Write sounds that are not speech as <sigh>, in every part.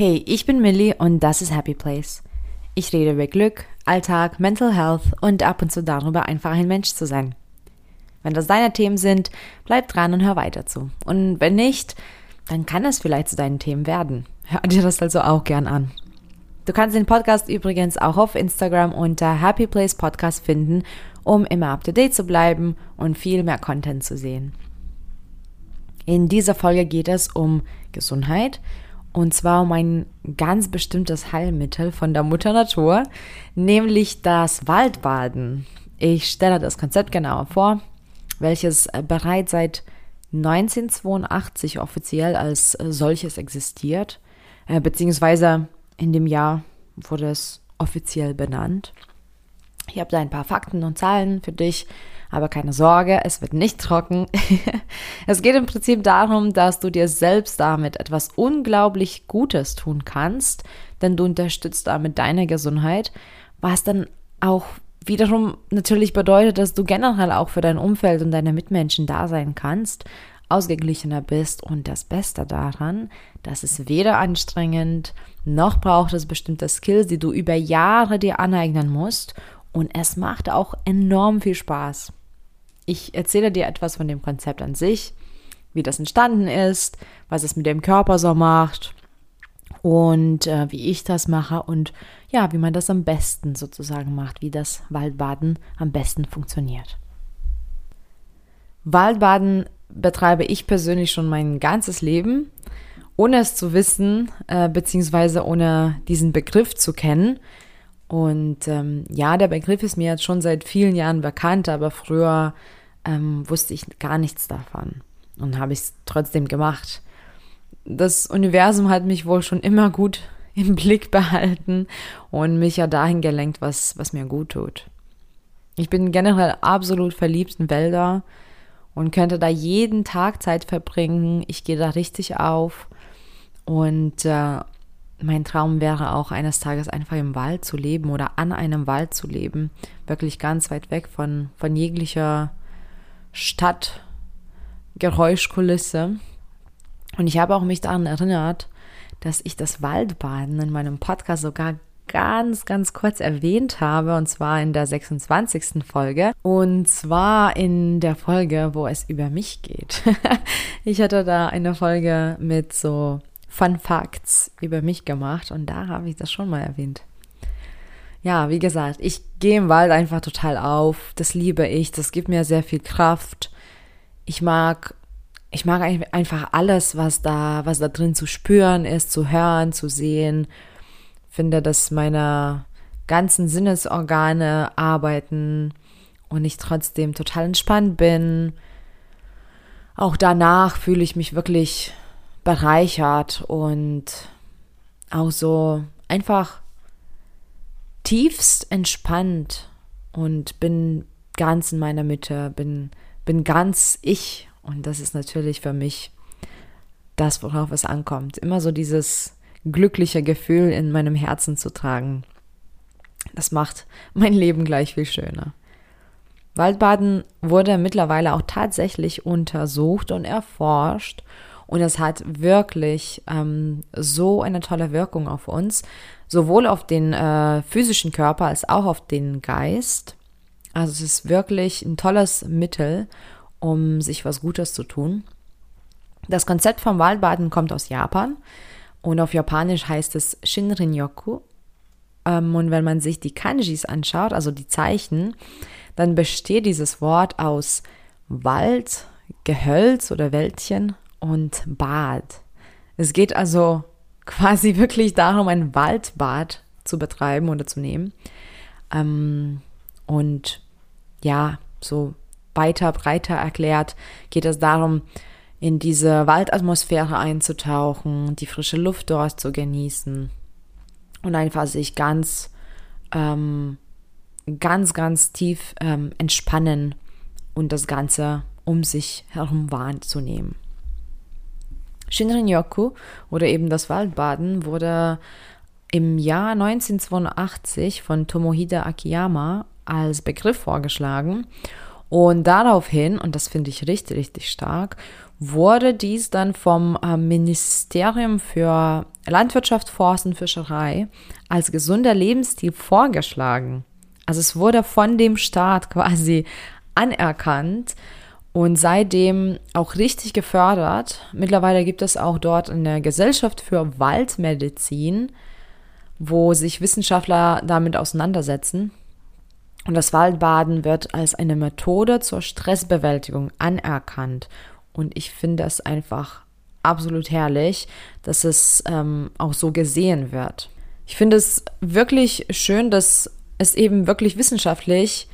Hey, ich bin Millie und das ist Happy Place. Ich rede über Glück, Alltag, Mental Health und ab und zu darüber, einfach ein Mensch zu sein. Wenn das deine Themen sind, bleib dran und hör weiter zu. Und wenn nicht, dann kann es vielleicht zu deinen Themen werden. Hör dir das also auch gern an. Du kannst den Podcast übrigens auch auf Instagram unter Happy Place Podcast finden, um immer up to date zu bleiben und viel mehr Content zu sehen. In dieser Folge geht es um Gesundheit und zwar um ein ganz bestimmtes Heilmittel von der Mutter Natur, nämlich das Waldbaden. Ich stelle das Konzept genauer vor, welches bereits seit 1982 offiziell als solches existiert, äh, beziehungsweise in dem Jahr wurde es offiziell benannt. Ich habe da ein paar Fakten und Zahlen für dich, aber keine Sorge, es wird nicht trocken. <laughs> es geht im Prinzip darum, dass du dir selbst damit etwas unglaublich Gutes tun kannst, denn du unterstützt damit deine Gesundheit, was dann auch wiederum natürlich bedeutet, dass du generell auch für dein Umfeld und deine Mitmenschen da sein kannst, ausgeglichener bist und das Beste daran, dass es weder anstrengend noch braucht es bestimmte Skills, die du über Jahre dir aneignen musst und es macht auch enorm viel Spaß. Ich erzähle dir etwas von dem Konzept an sich, wie das entstanden ist, was es mit dem Körper so macht und äh, wie ich das mache und ja, wie man das am besten sozusagen macht, wie das Waldbaden am besten funktioniert. Waldbaden betreibe ich persönlich schon mein ganzes Leben, ohne es zu wissen, äh, beziehungsweise ohne diesen Begriff zu kennen. Und ähm, ja, der Begriff ist mir jetzt schon seit vielen Jahren bekannt, aber früher ähm, wusste ich gar nichts davon und habe es trotzdem gemacht. Das Universum hat mich wohl schon immer gut <laughs> im Blick behalten und mich ja dahin gelenkt, was, was mir gut tut. Ich bin generell absolut verliebt in Wälder und könnte da jeden Tag Zeit verbringen. Ich gehe da richtig auf. Und äh, mein Traum wäre auch eines Tages einfach im Wald zu leben oder an einem Wald zu leben. Wirklich ganz weit weg von, von jeglicher Stadt, Geräuschkulisse. Und ich habe auch mich daran erinnert, dass ich das Waldbaden in meinem Podcast sogar ganz, ganz kurz erwähnt habe, und zwar in der 26. Folge. Und zwar in der Folge, wo es über mich geht. <laughs> ich hatte da eine Folge mit so Fun Facts über mich gemacht und da habe ich das schon mal erwähnt. Ja, wie gesagt, ich gehe im Wald einfach total auf. Das liebe ich. Das gibt mir sehr viel Kraft. Ich mag ich mag einfach alles, was da, was da drin zu spüren ist, zu hören, zu sehen finde, dass meine ganzen Sinnesorgane arbeiten und ich trotzdem total entspannt bin. Auch danach fühle ich mich wirklich bereichert und auch so einfach tiefst entspannt und bin ganz in meiner Mitte, bin, bin ganz ich. Und das ist natürlich für mich das, worauf es ankommt. Immer so dieses glückliche Gefühl in meinem Herzen zu tragen. Das macht mein Leben gleich viel schöner. Waldbaden wurde mittlerweile auch tatsächlich untersucht und erforscht und es hat wirklich ähm, so eine tolle Wirkung auf uns, sowohl auf den äh, physischen Körper als auch auf den Geist. Also es ist wirklich ein tolles Mittel, um sich was Gutes zu tun. Das Konzept vom Waldbaden kommt aus Japan. Und auf Japanisch heißt es Shinrin-yoku. Ähm, und wenn man sich die Kanjis anschaut, also die Zeichen, dann besteht dieses Wort aus Wald, Gehölz oder Wäldchen und Bad. Es geht also <laughs> quasi wirklich darum, ein Waldbad zu betreiben oder zu nehmen. Ähm, und ja, so weiter, breiter erklärt geht es darum, in diese Waldatmosphäre einzutauchen, die frische Luft dort zu genießen und einfach sich ganz, ähm, ganz, ganz tief ähm, entspannen und das Ganze um sich herum wahrzunehmen. Shinrin-yoku oder eben das Waldbaden wurde im Jahr 1982 von Tomohide Akiyama als Begriff vorgeschlagen und daraufhin, und das finde ich richtig, richtig stark, wurde dies dann vom äh, Ministerium für Landwirtschaft, Forst und Fischerei als gesunder Lebensstil vorgeschlagen. Also es wurde von dem Staat <laughs> quasi anerkannt und seitdem auch richtig gefördert. Mittlerweile gibt es auch dort eine Gesellschaft für Waldmedizin, wo sich Wissenschaftler damit auseinandersetzen. Und das Waldbaden wird als eine Methode zur Stressbewältigung anerkannt. Und ich finde es einfach absolut herrlich, dass es ähm, auch so gesehen wird. Ich finde es wirklich schön, dass es eben wirklich wissenschaftlich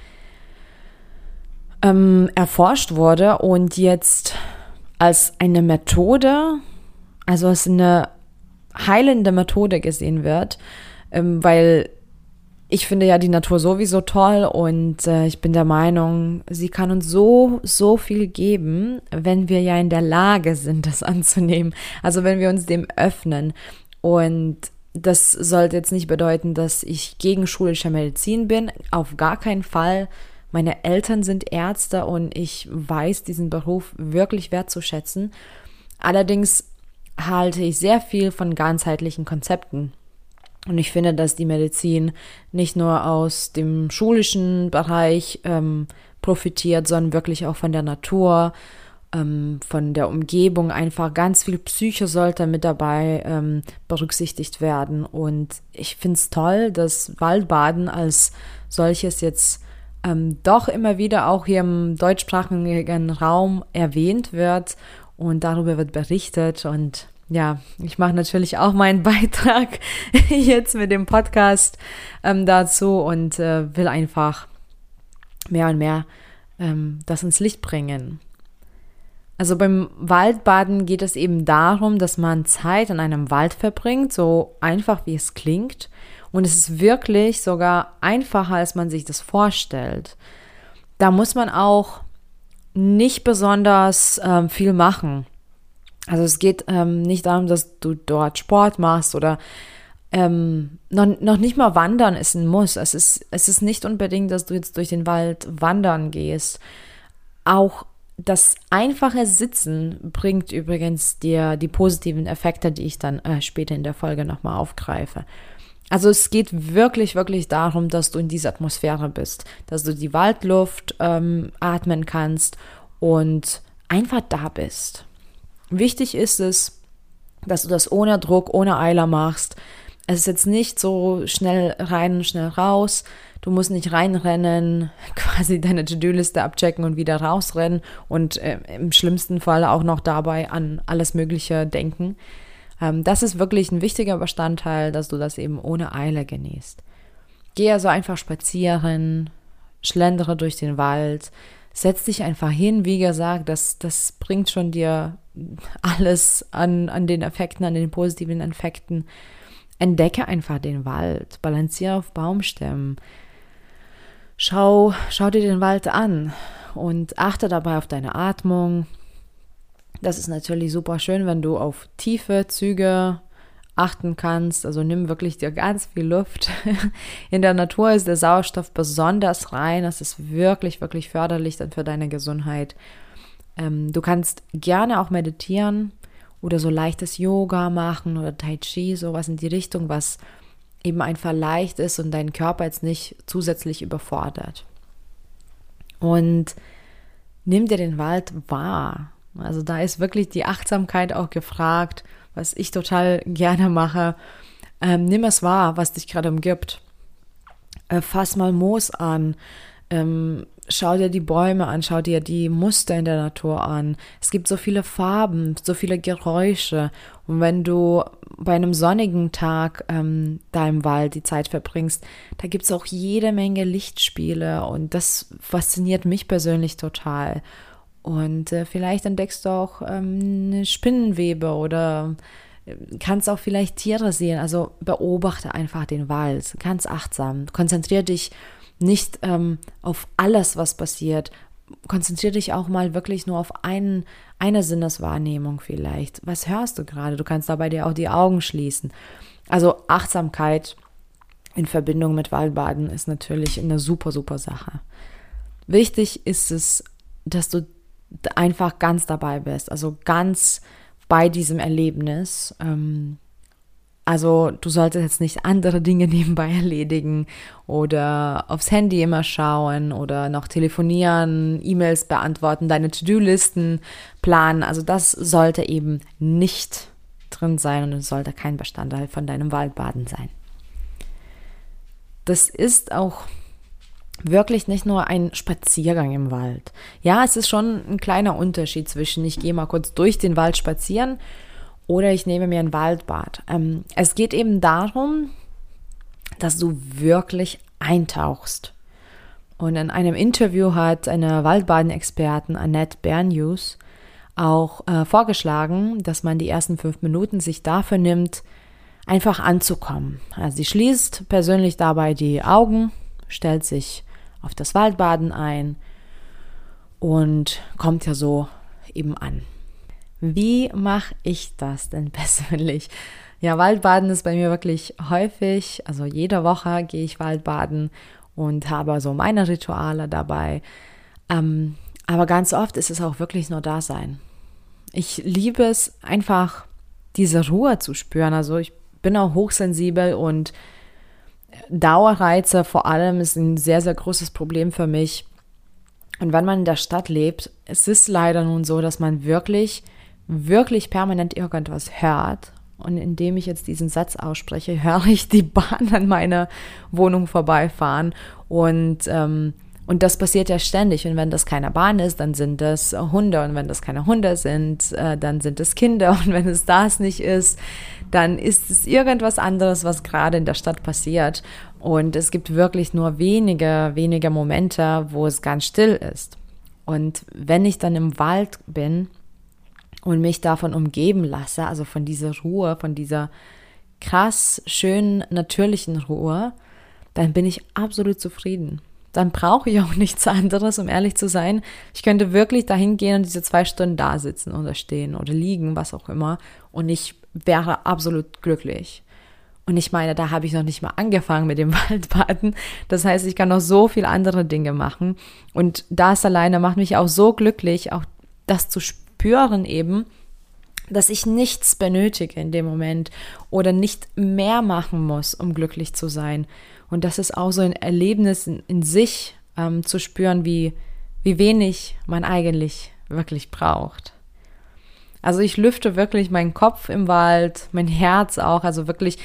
ähm, erforscht wurde und jetzt als eine Methode, also als eine heilende Methode gesehen wird, ähm, weil ich finde ja die Natur sowieso toll und äh, ich bin der Meinung, sie kann uns so, so viel geben, wenn wir ja in der Lage sind, das anzunehmen. Also wenn wir uns dem öffnen. Und das sollte jetzt nicht bedeuten, dass ich gegen schulische Medizin bin. Auf gar keinen Fall. Meine Eltern sind Ärzte und ich weiß diesen Beruf wirklich wertzuschätzen. Allerdings halte ich sehr viel von ganzheitlichen Konzepten. Und ich finde, dass die Medizin nicht nur aus dem schulischen Bereich ähm, profitiert, sondern wirklich auch von der Natur, ähm, von der Umgebung. Einfach ganz viel Psyche sollte mit dabei ähm, berücksichtigt werden. Und ich finde es toll, dass Waldbaden als solches jetzt ähm, doch immer wieder auch hier im deutschsprachigen Raum erwähnt wird und darüber wird berichtet und ja, ich mache natürlich auch meinen <laughs> Beitrag jetzt mit dem Podcast ähm, dazu und äh, will einfach mehr und mehr ähm, das ins Licht bringen. Also beim Waldbaden geht es eben darum, dass man Zeit in einem Wald verbringt, so einfach wie es klingt. Und es ist wirklich sogar einfacher, als man sich das vorstellt. Da muss man auch nicht besonders ähm, viel machen. Also es geht ähm, nicht darum, dass du dort Sport machst oder ähm, noch, noch nicht mal wandern ist ein Muss. Es ist, es ist nicht unbedingt, dass du jetzt durch den Wald wandern gehst. Auch das einfache Sitzen bringt übrigens dir die positiven Effekte, die ich dann äh, später in der Folge nochmal aufgreife. Also es geht wirklich, wirklich darum, dass du in dieser Atmosphäre bist, dass du die Waldluft ähm, atmen kannst und einfach da bist. Wichtig ist es, dass du das ohne Druck, ohne Eiler machst. Es ist jetzt nicht so schnell rein, schnell raus. Du musst nicht reinrennen, <laughs> quasi deine To-Do-Liste abchecken und wieder rausrennen und äh, im schlimmsten Fall auch noch dabei an alles Mögliche denken. Ähm, das ist wirklich ein wichtiger Bestandteil, dass du das eben ohne Eile genießt. Geh also einfach spazieren, schlendere durch den Wald, setz dich einfach hin, wie gesagt, das, das bringt schon dir alles an, an den Effekten, an den positiven Effekten. Entdecke einfach den Wald, balanciere auf Baumstämmen. Schau, schau dir den Wald an und achte dabei auf deine Atmung. Das ist natürlich super schön, wenn du auf tiefe Züge achten kannst. Also nimm wirklich dir ganz viel Luft. <laughs> In der Natur ist der Sauerstoff besonders rein. Das ist wirklich, wirklich förderlich dann für deine Gesundheit. Ähm, du kannst gerne auch meditieren oder so leichtes Yoga machen oder Tai Chi, sowas in die Richtung, was eben einfach leicht ist und deinen Körper jetzt nicht zusätzlich überfordert. Und nimm dir den Wald wahr. Also da ist wirklich die Achtsamkeit auch gefragt, was ich total gerne mache. Ähm, nimm es wahr, was dich gerade umgibt. Äh, fass mal Moos an. Ähm, schau dir die Bäume an, schau dir die Muster in der Natur an. Es gibt so viele Farben, so viele Geräusche. Und wenn du bei einem sonnigen Tag ähm, da im Wald die Zeit verbringst, da gibt es auch jede Menge Lichtspiele und das fasziniert mich persönlich total. Und äh, vielleicht entdeckst du auch ähm, eine Spinnenwebe oder äh, kannst auch vielleicht Tiere sehen. Also beobachte einfach den Wald ganz achtsam. Konzentriere dich nicht ähm, auf alles, was passiert. Konzentriere dich auch mal wirklich nur auf einen, eine Sinneswahrnehmung vielleicht. Was hörst du gerade? Du kannst dabei dir auch die Augen schließen. Also Achtsamkeit in Verbindung mit Waldbaden ist natürlich eine super, super Sache. Wichtig ist es, dass du einfach ganz dabei bist, also ganz bei diesem Erlebnis. Ähm, also du solltest jetzt nicht andere Dinge <laughs> nebenbei erledigen oder aufs Handy immer schauen oder noch telefonieren, E-Mails beantworten, deine To-Do-Listen planen. Also das sollte eben nicht drin sein und es sollte kein Bestandteil von deinem Waldbaden sein. Das ist auch wirklich nicht nur ein Spaziergang im Wald. Ja, es ist schon ein kleiner Unterschied zwischen ich gehe mal kurz durch den Wald spazieren oder ich nehme mir ein Waldbad. Ähm, es geht eben darum, dass du wirklich eintauchst. Und in einem Interview hat eine Waldbaden-Expertin Annette Bernius auch äh, vorgeschlagen, dass man die ersten fünf Minuten sich dafür nimmt, einfach anzukommen. Also sie schließt persönlich dabei die Augen, stellt sich auf das Waldbaden ein und kommt ja so eben an. Wie mache ich das denn <laughs> persönlich? Ja, Waldbaden ist bei mir wirklich häufig, also jede Woche gehe ich Waldbaden und habe so meine Rituale dabei. Ähm, aber ganz oft ist es auch wirklich nur Dasein. Ich liebe es einfach, diese Ruhe zu spüren. Also ich bin auch hochsensibel und Dauerreize vor allem ist ein sehr, sehr großes Problem für mich. Und wenn man in der Stadt lebt, es ist leider nun so, dass man wirklich, wirklich permanent irgendwas hört. Und indem ich jetzt diesen Satz ausspreche, <laughs> höre ich die Bahn an meiner Wohnung vorbeifahren. Und, ähm, und das passiert ja ständig. Und wenn das keine Bahn ist, dann sind das Hunde. Und wenn das keine Hunde sind, äh, dann sind es Kinder. <laughs> Und wenn es das nicht ist, dann ist es irgendwas anderes, was gerade in der Stadt passiert. Und es gibt wirklich nur wenige, wenige Momente, wo es ganz still ist. Und wenn ich dann im Wald bin und mich davon umgeben lasse, also von dieser Ruhe, von dieser krass schönen, natürlichen Ruhe, dann bin ich absolut zufrieden. Dann brauche ich auch <laughs> nichts anderes, um ehrlich zu sein. Ich könnte wirklich dahin gehen und diese zwei Stunden da sitzen oder stehen oder liegen, was auch immer. Und ich wäre absolut glücklich. Und ich meine, da habe ich noch nicht mal angefangen mit dem <laughs> Waldbaden. Das heißt, ich kann noch so viel andere Dinge machen. Und das alleine macht mich auch so glücklich, auch das zu spüren eben, dass ich nichts benötige in dem Moment oder nicht mehr machen muss, um glücklich zu sein. Und das ist auch so ein Erlebnis in, in sich ähm, zu spüren, wie, wie wenig man eigentlich wirklich braucht. Also ich lüfte wirklich meinen Kopf im Wald, mein Herz auch. Also wirklich,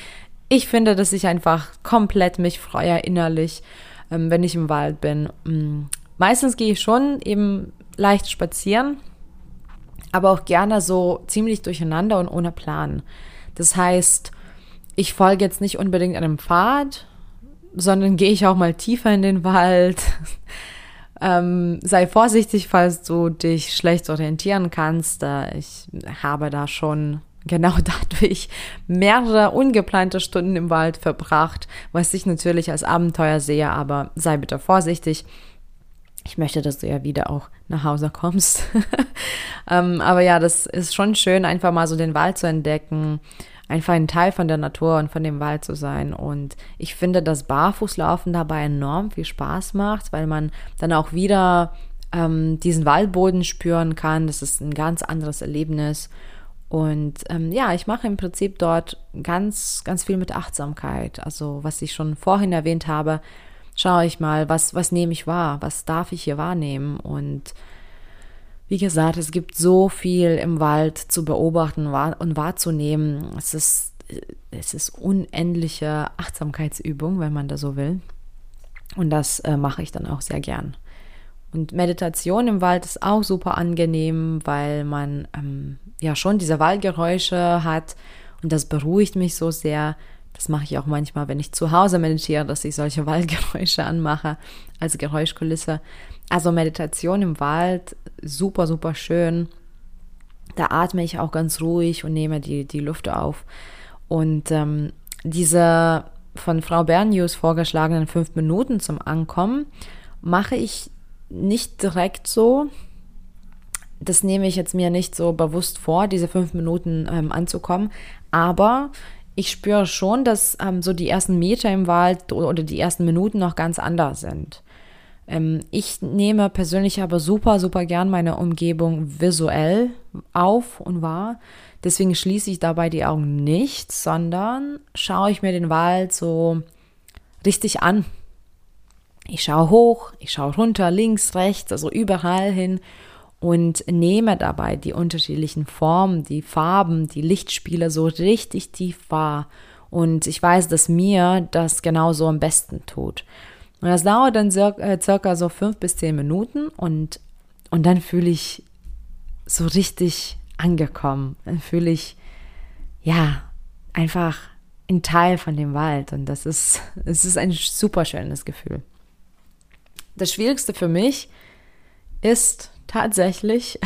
ich finde, dass ich einfach komplett mich freue innerlich, ähm, wenn ich im Wald bin. Mm. Meistens gehe ich schon eben leicht spazieren, aber auch gerne so ziemlich durcheinander und ohne Plan. Das heißt, ich folge jetzt nicht unbedingt einem Pfad, sondern <laughs> gehe ich auch mal tiefer in den Wald. <laughs> Ähm, sei vorsichtig, falls du dich schlecht orientieren kannst. Ich habe da schon genau <laughs> dadurch mehrere ungeplante Stunden im Wald verbracht, was ich natürlich als Abenteuer sehe, aber sei bitte vorsichtig. Ich möchte, dass du ja wieder auch nach Hause kommst. <laughs> ähm, aber ja, das ist schon schön, einfach mal so den Wald zu entdecken, einfach ein Teil von der Natur und von dem Wald zu sein. Und ich finde, dass Barfußlaufen dabei enorm viel Spaß macht, weil man dann auch wieder ähm, diesen Waldboden spüren kann. Das ist ein ganz anderes Erlebnis. Und ähm, ja, ich mache im Prinzip dort ganz, ganz viel mit Achtsamkeit. Also was ich schon vorhin erwähnt habe, schaue ich mal, was, was nehme ich wahr, was darf ich hier wahrnehmen und wie gesagt, es gibt so viel im Wald zu beobachten und wahrzunehmen. Es ist, es ist unendliche Achtsamkeitsübung, wenn man da so will. Und das äh, mache ich dann auch sehr gern. Und Meditation im Wald ist auch super angenehm, weil man ähm, ja schon diese Waldgeräusche hat und das beruhigt mich so sehr. Das mache ich auch manchmal, wenn ich zu Hause meditiere, dass ich solche <laughs> Waldgeräusche anmache als Geräuschkulisse. Also Meditation im Wald, super, super schön. Da atme ich auch ganz ruhig und nehme die, die Luft auf. Und ähm, diese von Frau Bernius vorgeschlagenen fünf Minuten zum Ankommen mache ich nicht direkt so. Das nehme ich jetzt mir nicht so bewusst vor, diese fünf Minuten ähm, anzukommen. Aber ich spüre schon, dass ähm, so die ersten Meter im Wald oder die ersten Minuten noch ganz anders sind Ähm, ich nehme persönlich aber super, super gern meine Umgebung visuell auf und wahr. Deswegen schließe ich dabei die Augen nicht, sondern schaue ich mir den Wald so richtig an. Ich schaue hoch, ich schaue runter, links, rechts, also überall hin und nehme dabei die unterschiedlichen Formen, die Farben, die Lichtspiele so richtig tief wahr. Und ich weiß, dass mir das genauso am besten tut. Und das dauert dann circa, äh, circa so fünf bis zehn Minuten und, und dann fühle ich so richtig angekommen. Dann fühle ich, ja, einfach ein Teil von dem Wald. Und das ist, <laughs> es ist ein super schönes Gefühl. Das Schwierigste für mich ist tatsächlich,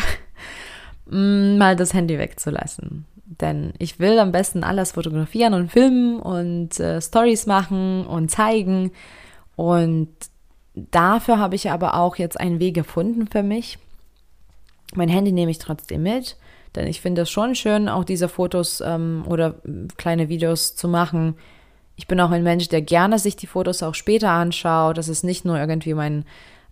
<laughs> mm, mal das Handy wegzulassen. Denn ich will am besten alles fotografieren und filmen und äh, Stories machen und zeigen. Und dafür habe ich aber auch jetzt einen Weg gefunden für mich. Mein Handy nehme ich trotzdem mit, denn ich finde es schon schön, auch diese Fotos ähm, oder kleine Videos zu machen. Ich bin auch ein Mensch, der gerne sich die Fotos auch später anschaut. Das ist nicht nur irgendwie mein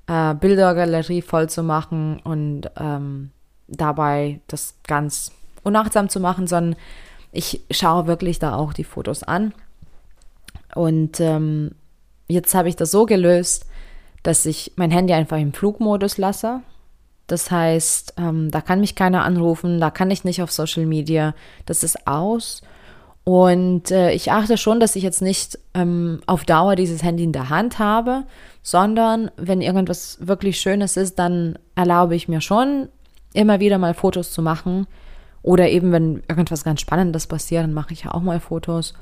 äh, Bildergalerie voll zu machen und ähm, dabei das ganz unachtsam zu machen, sondern ich schaue wirklich da auch die Fotos an. Und ähm, jetzt habe ich das so gelöst, dass ich mein Handy einfach im Flugmodus lasse. Das heißt, ähm, da kann mich keiner anrufen, da kann ich nicht auf Social Media. Das ist aus. Und äh, ich achte schon, dass ich jetzt nicht ähm, auf Dauer dieses Handy in der Hand habe, sondern wenn irgendwas wirklich Schönes ist, dann erlaube ich mir schon, immer wieder mal Fotos zu machen. Oder eben, wenn irgendwas ganz Spannendes passiert, dann mache ich ja auch mal Fotos.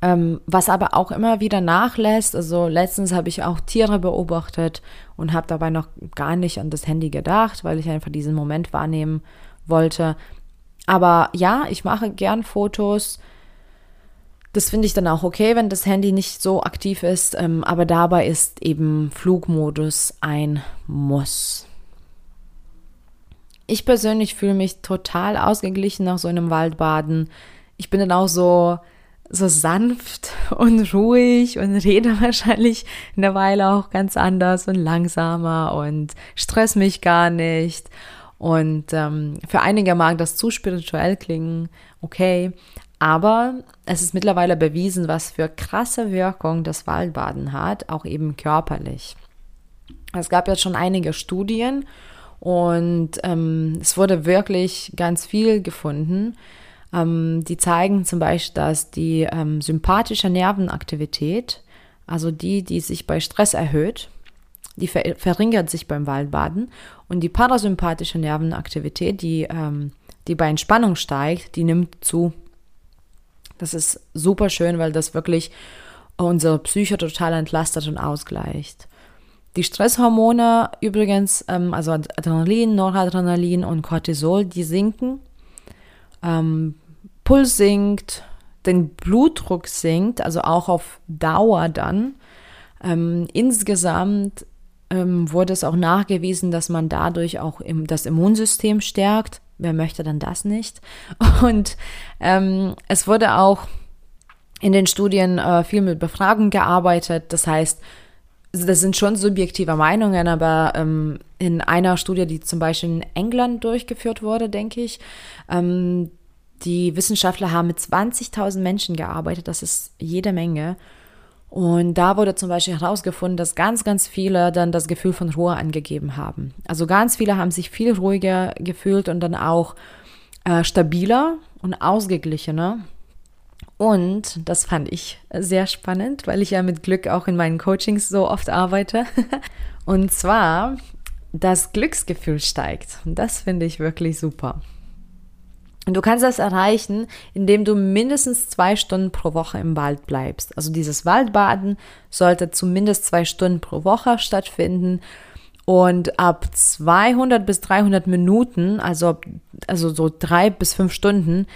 Ähm, was aber auch immer wieder nachlässt, also letztens habe ich auch Tiere beobachtet und habe dabei noch gar nicht an das Handy gedacht, weil ich einfach diesen Moment wahrnehmen wollte. Aber ja, ich mache gern Fotos. Das finde ich dann auch okay, wenn das Handy nicht so aktiv ist. Ähm, aber dabei ist eben Flugmodus ein Muss. Ich persönlich fühle mich total ausgeglichen nach so einem Waldbaden. Ich bin dann auch so so sanft <laughs> und ruhig und rede <laughs> wahrscheinlich in der Weile auch ganz anders und langsamer und stress mich gar nicht. Und ähm, für einige mag das zu spirituell klingen, okay. Aber es ist mittlerweile bewiesen, was für krasse Wirkung das Waldbaden hat, auch eben körperlich. Es gab jetzt schon einige Studien und ähm, es wurde wirklich ganz viel gefunden. Ähm, die zeigen zum Beispiel, dass die ähm, sympathische Nervenaktivität, also die, die sich bei Stress erhöht, die ver verringert sich beim Waldbaden und die parasympathische Nervenaktivität, die, ähm, die bei Entspannung steigt, die nimmt zu. Das ist super schön, weil das wirklich unsere Psyche total entlastet und ausgleicht. Die Stresshormone übrigens, ähm, also Adrenalin, Noradrenalin und Cortisol, die sinken. Ähm, Puls sinkt, den Blutdruck sinkt, also auch auf Dauer dann. Ähm, insgesamt ähm, wurde es auch nachgewiesen, dass man dadurch auch im, das Immunsystem stärkt. Wer möchte dann das nicht? <laughs> Und ähm, es wurde auch in den Studien äh, viel mit Befragung gearbeitet. Das heißt, das sind schon subjektive Meinungen, aber ähm, in einer Studie, die zum Beispiel in England durchgeführt wurde, denke ich, ähm, die Wissenschaftler haben mit 20.000 Menschen gearbeitet, das ist jede Menge. Und da wurde zum Beispiel herausgefunden, dass ganz, ganz viele dann das Gefühl von Ruhe angegeben haben. Also ganz viele haben sich viel ruhiger gefühlt und dann auch äh, stabiler und ausgeglichener. Und das fand ich sehr spannend, weil ich ja mit Glück auch in meinen Coachings so oft arbeite. <laughs> und zwar, das Glücksgefühl steigt. Und das finde ich wirklich super. Und du kannst das erreichen, indem du mindestens zwei Stunden pro Woche im Wald bleibst. Also dieses Waldbaden sollte zumindest zwei Stunden pro Woche stattfinden. Und ab 200 bis 300 Minuten, also, also so drei bis fünf Stunden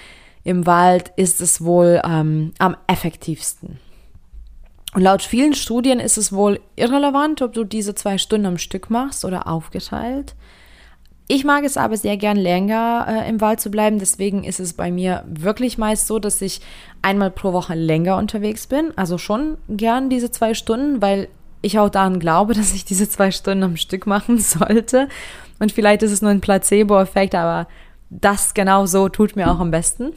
im Wald, ist es wohl ähm, am effektivsten. Und laut vielen Studien ist es wohl irrelevant, ob du diese zwei Stunden am Stück machst oder aufgeteilt. Ich mag es aber sehr gern länger äh, im Wald zu bleiben. Deswegen ist es bei mir wirklich meist so, dass ich einmal pro Woche länger unterwegs bin. Also schon gern diese zwei Stunden, weil ich auch daran glaube, <laughs> dass ich diese zwei Stunden am Stück machen sollte. Und vielleicht ist es nur ein Placebo-Effekt, aber das genau so tut mir auch am besten.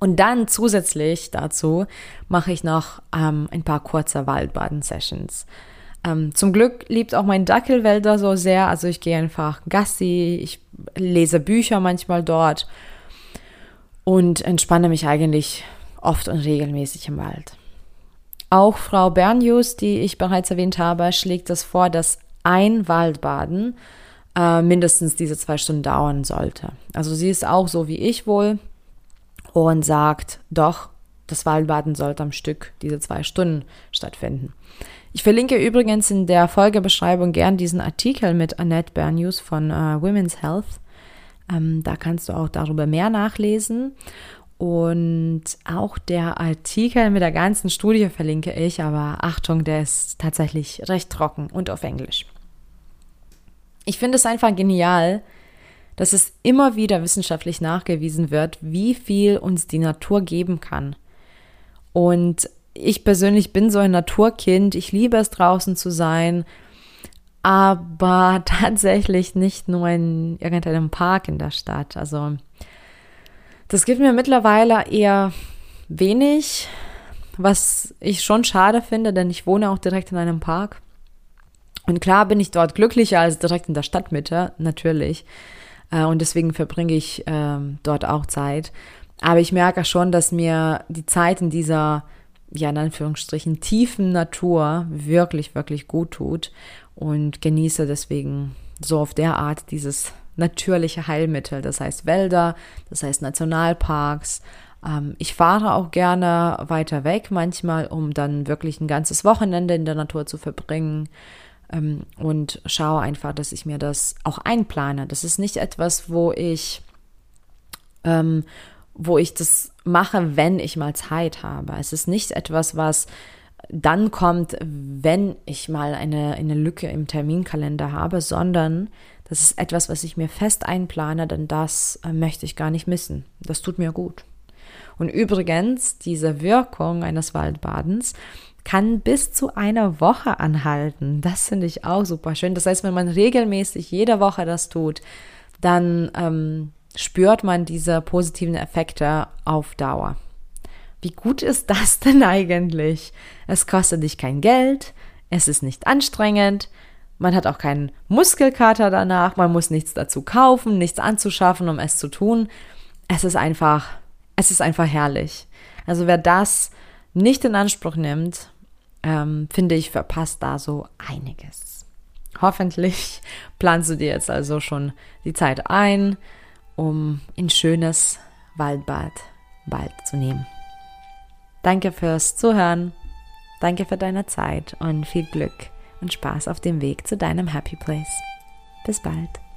Und dann zusätzlich dazu mache ich noch ähm, ein paar kurze Waldbaden-Sessions. Ähm, zum Glück liebt auch mein Dackelwälder so sehr. Also ich gehe einfach Gassi, ich lese Bücher manchmal dort und entspanne mich eigentlich oft und regelmäßig im Wald. Auch Frau Bernjus, die ich bereits erwähnt habe, schlägt es vor, dass ein Waldbaden äh, mindestens diese zwei Stunden dauern sollte. Also sie ist auch so wie ich wohl und sagt, doch, das Waldbaden sollte am Stück diese zwei Stunden stattfinden. Ich verlinke übrigens in der Folgebeschreibung gern diesen Artikel mit Annette Bernjus von äh, Women's Health. Ähm, da kannst du auch darüber mehr nachlesen. Und auch der Artikel mit der ganzen Studie verlinke ich, aber Achtung, der ist tatsächlich recht trocken und auf Englisch. Ich finde es einfach genial, dass es immer wieder wissenschaftlich nachgewiesen wird, wie viel uns die Natur geben kann. Und ich persönlich bin so ein Naturkind, ich liebe es draußen zu sein, aber <laughs> tatsächlich nicht nur in irgendeinem Park in der Stadt. Also das gibt mir mittlerweile eher wenig, was ich schon schade finde, denn ich wohne auch direkt in einem Park. Und klar bin ich dort glücklicher als direkt in der Stadtmitte, natürlich. Äh, und deswegen verbringe ich ähm, dort auch Zeit. Aber ich merke schon, dass mir die Zeit in dieser, ja, in Anführungsstrichen, tiefen Natur wirklich, wirklich gut tut und genieße deswegen so auf der Art dieses natürliche Heilmittel, das heißt Wälder, das heißt Nationalparks. Ähm, ich fahre auch gerne weiter weg manchmal, um dann wirklich ein ganzes Wochenende in der Natur zu verbringen ähm, und schaue einfach, dass ich mir das auch einplane. Das ist nicht etwas, wo ich, ähm, wo ich das mache, wenn ich mal Zeit habe. Es ist nicht etwas, was dann kommt, wenn ich mal eine, eine Lücke im Terminkalender habe, sondern das ist etwas, was ich mir fest einplane, denn das äh, möchte ich gar nicht missen. Das tut mir gut. Und übrigens, diese Wirkung eines Waldbadens kann bis zu einer Woche anhalten. Das finde ich auch super schön. Das heißt, wenn man regelmäßig jede Woche das tut, dann ähm, spürt man diese positiven Effekte auf Dauer. Wie gut ist das <laughs> denn eigentlich? Es kostet dich kein Geld, es ist nicht anstrengend, man hat auch keinen Muskelkater danach, man muss nichts dazu kaufen, nichts anzuschaffen, um es zu tun. Es ist einfach, es ist einfach herrlich. Also wer das nicht in Anspruch nimmt, ähm, finde ich, verpasst da so einiges. Hoffentlich <laughs> planst du dir jetzt also schon die Zeit ein, um ein schönes Waldbad bald zu nehmen. Danke fürs Zuhören. Danke für deine Zeit und viel Glück und Spaß auf dem Weg zu deinem Happy Place. Bis bald.